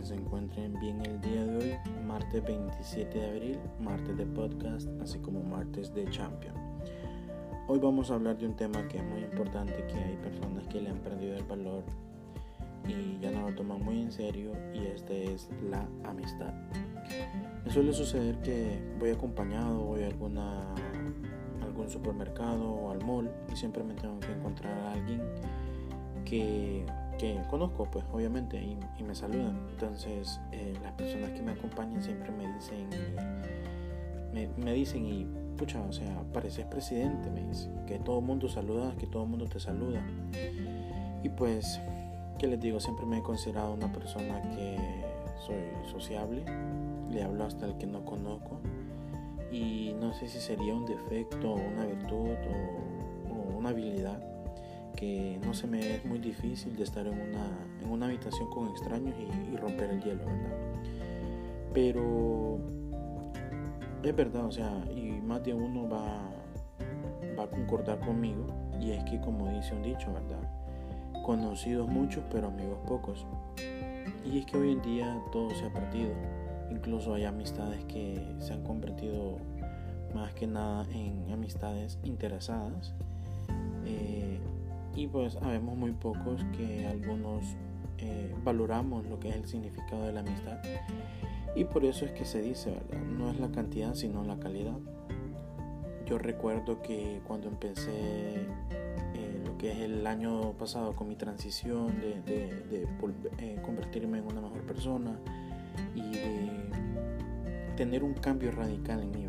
que se encuentren bien el día de hoy, martes 27 de abril, martes de podcast, así como martes de Champion. Hoy vamos a hablar de un tema que es muy importante, que hay personas que le han perdido el valor y ya no lo toman muy en serio y este es la amistad. Me suele suceder que voy acompañado, voy a alguna, algún supermercado o al mall y siempre me tengo que encontrar a alguien que que conozco, pues obviamente, y, me saludan. Entonces, eh, las personas que me acompañan siempre me dicen, me, dicen, y pucha, o sea, pareces presidente, me dicen, que todo el mundo saluda, que todo el mundo te saluda. Y pues, ¿qué les digo? Siempre me he considerado una persona que soy sociable, le hablo hasta el que no conozco. Y no sé si sería un defecto, una virtud o una habilidad que no se me es muy difícil de estar en una, en una habitación con extraños y, romper el hielo, ¿verdad? Pero es verdad, o sea, y más de uno va, va a concordar conmigo, y es que como dice un dicho, ¿verdad? Conocidos muchos, pero amigos pocos. Y es que hoy en día todo se ha perdido. Incluso hay amistades que se han convertido más que nada en amistades interesadas. Eh, y pues habemos muy pocos que algunos eh, valoramos lo que es el significado de la amistad y por eso es que se dice, ¿verdad? No es la cantidad sino la calidad. Yo recuerdo que cuando empecé eh, lo que es el año pasado con mi transición de, eh, convertirme en una mejor persona y de tener un cambio radical en mí,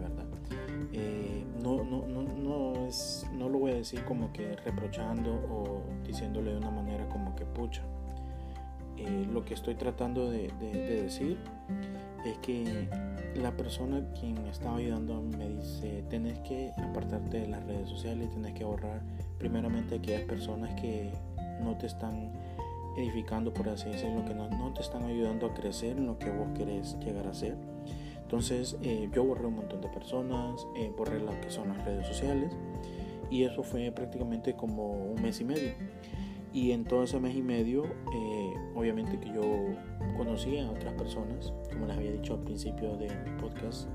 ¿verdad? no, no, no, no, es, no lo voy a decir como que reprochando o diciéndole de una manera como que pucha. Eh, lo que estoy tratando de, decir es que la persona quien me estaba ayudando me dice, tienes que apartarte de las redes sociales, tienes que ahorrar primeramente aquellas personas que no te están edificando, por así decirlo, que no, no te están ayudando a crecer en lo que vos querés llegar a ser entonces eh, yo borré un montón de personas, eh, borré lo que son las redes sociales y eso fue prácticamente como un mes y medio. Y en todo ese mes y medio, eh, obviamente que yo conocí a otras personas, como les había dicho al principio de podcast,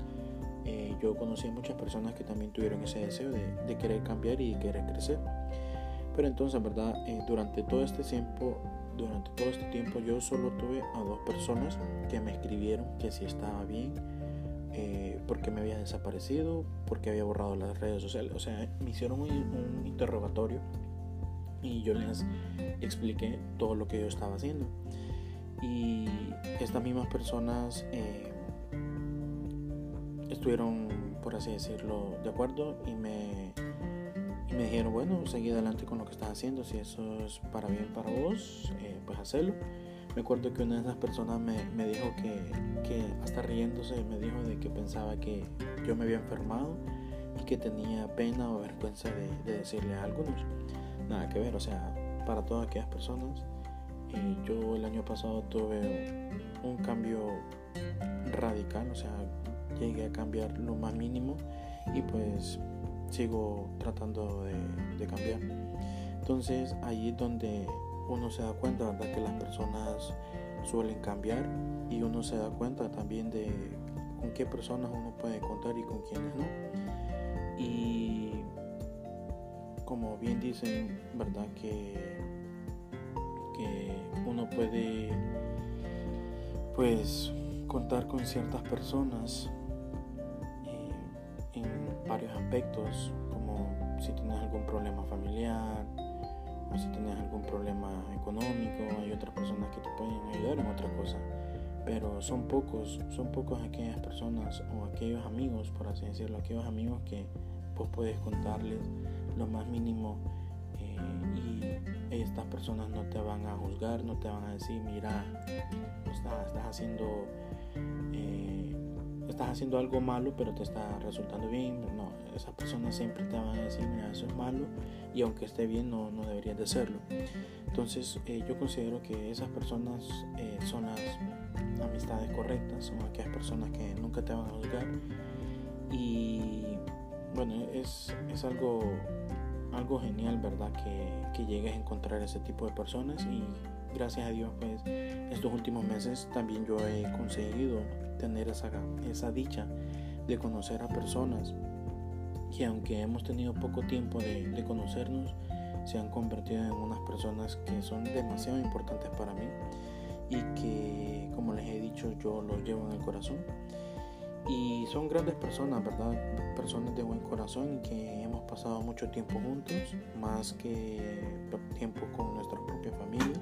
yo conocí a muchas personas que también tuvieron ese deseo de, de querer cambiar y querer crecer. Pero entonces, ¿verdad? durante todo este tiempo, durante todo este tiempo yo solo tuve a dos personas que me escribieron que si estaba bien, eh, porque me había desaparecido, porque había borrado las redes sociales. O sea, me hicieron un, interrogatorio y yo les expliqué todo lo que yo estaba haciendo. Y estas mismas personas eh, estuvieron, por así decirlo, de acuerdo y me, me dijeron, bueno, seguí adelante con lo que estás haciendo, si eso es para bien para vos, eh, pues hacerlo. Me acuerdo que una de esas personas me, me dijo que, que, hasta riéndose, me dijo de que pensaba que yo me había enfermado y que tenía pena o vergüenza de, de decirle a algunos. Nada que ver, o sea, para todas aquellas personas. Eh, yo el año pasado tuve un cambio radical, o sea, llegué a cambiar lo más mínimo y pues sigo tratando de, de cambiar. Entonces ahí es donde uno se da cuenta, ¿verdad? Que las personas suelen cambiar y uno se da cuenta también de con qué personas uno puede contar y con quiénes no. Y como bien dicen, ¿verdad? Que, que uno puede pues contar con ciertas personas eh, en varios aspectos, como si tienes algún problema familiar, si tienes algún problema económico, hay otras personas que te pueden ayudar en otra cosa. Pero son pocos, son pocos aquellas personas o aquellos amigos, por así decirlo, aquellos amigos que vos puedes contarles lo más mínimo eh, y estas personas no te van a juzgar, no te van a decir, mira, estás, estás haciendo estás haciendo algo malo pero te está resultando bien. No, esas personas siempre te van a decir, mira, eso es malo y aunque esté bien no, no deberías de hacerlo. Entonces eh, yo considero que esas personas eh, son las amistades correctas, son aquellas personas que nunca te van a juzgar y bueno, es, es algo, algo genial, ¿verdad? Que, que llegues a encontrar ese tipo de personas y gracias a Dios, pues estos últimos meses también yo he conseguido tener esa, esa dicha de conocer a personas que aunque hemos tenido poco tiempo de, de conocernos, se han convertido en unas personas que son demasiado importantes para mí y que, como les he dicho, yo los llevo en el corazón. Y son grandes personas, ¿verdad? Personas de buen corazón que hemos pasado mucho tiempo juntos, más que tiempo con nuestras propias familias.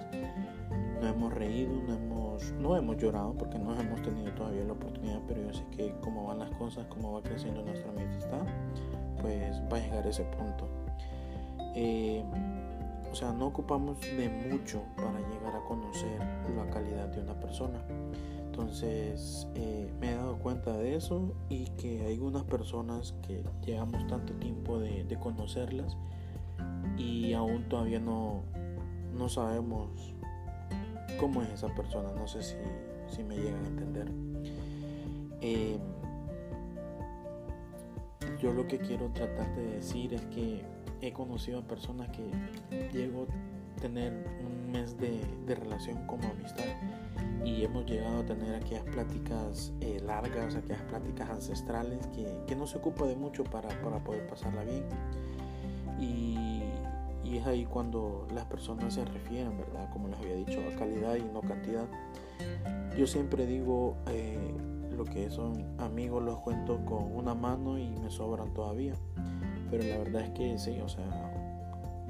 No hemos reído, no hemos, no hemos llorado porque no hemos tenido todavía la oportunidad, pero yo sé que como van las cosas, como va creciendo nuestra amistad, pues va a llegar ese punto. Eh, o sea, no ocupamos de mucho para llegar a conocer la calidad de una persona. Entonces eh, me he dado cuenta de eso y que hay unas personas que llevamos tanto tiempo de, conocerlas y aún todavía no, no sabemos cómo es esa persona. No sé si, si me llegan a entender. Eh, yo lo que quiero tratar de decir es que he conocido a personas que llego tener un mes de, relación como amistad y hemos llegado a tener aquellas pláticas eh, largas, aquellas pláticas ancestrales que, que, no se ocupa de mucho para, para poder pasarla bien. Y, y, es ahí cuando las personas se refieren, ¿verdad? Como les había dicho, a calidad y no cantidad. Yo siempre digo, eh, lo que son amigos los cuento con una mano y me sobran todavía. Pero la verdad es que sí, o sea,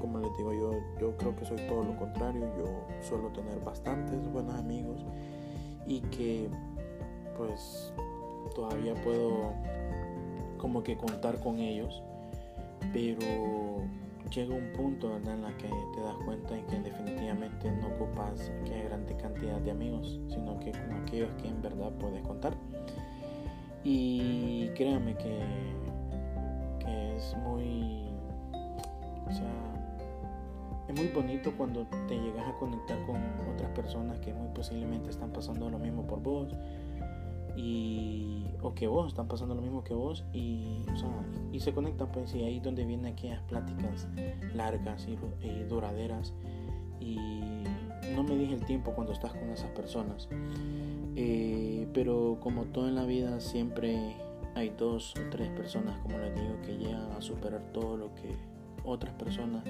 como les digo yo, yo creo que soy todo lo contrario. Yo suelo tener bastantes buenos amigos y que pues todavía puedo como que contar con ellos. Pero llega un punto en la que te das cuenta en que definitivamente no ocupas que grande cantidad de amigos, sino que con aquellos que en verdad puedes contar. Y créanme que es muy, o sea, es muy bonito cuando te llegas a conectar con otras personas que muy posiblemente están pasando lo mismo por vos y o que vos están pasando lo mismo que vos y, o sea, y se conectan pues y ahí donde vienen aquellas pláticas largas y, duraderas y no me dije el tiempo cuando estás con esas personas. Eh, pero como todo en la vida siempre hay dos o tres personas, como les digo, que llegan a superar todo lo que otras personas,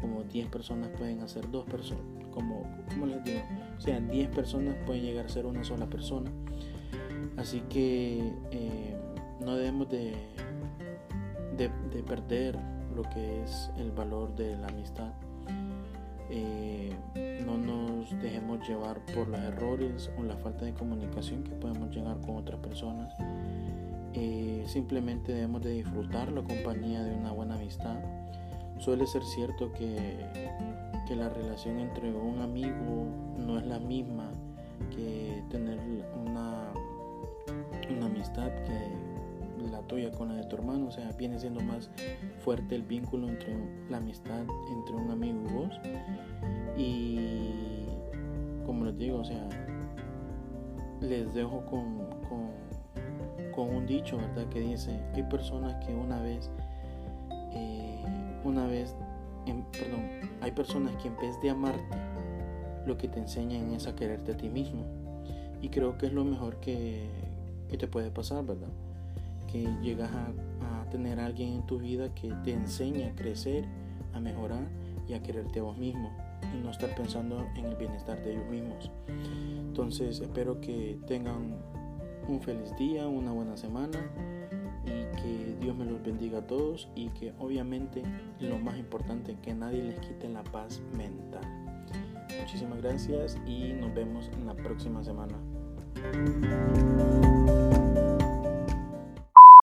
como 10 personas pueden hacer dos personas, como, como les digo, o sea, 10 personas pueden llegar a ser una sola persona. Así que eh, no debemos de, de, perder lo que es el valor de la amistad. Eh, no nos dejemos llevar por los errores o la falta de comunicación que podemos llegar con otras personas eh, simplemente debemos de disfrutar la compañía de una buena amistad. Suele ser cierto que, que la relación entre un amigo no es la misma que tener una, una amistad que la tuya con la de tu hermano, o sea, viene siendo más fuerte el vínculo entre la amistad entre un amigo y vos. Y como les digo, o sea, les dejo con con un dicho, ¿verdad? Que dice, hay personas que una vez, eh, una vez, perdón, hay personas que en vez de amarte, lo que te enseñan es a quererte a ti mismo. Y creo que es lo mejor que, que te puede pasar, ¿verdad? Que llegas a, a tener alguien en tu vida que te enseña a crecer, a mejorar y a quererte a vos mismo y no estar pensando en el bienestar de ellos mismos. Entonces espero que tengan un feliz día, una buena semana y que Dios me los bendiga a todos y que obviamente lo más importante que nadie les quite la paz mental. Muchísimas gracias y nos vemos en la próxima semana.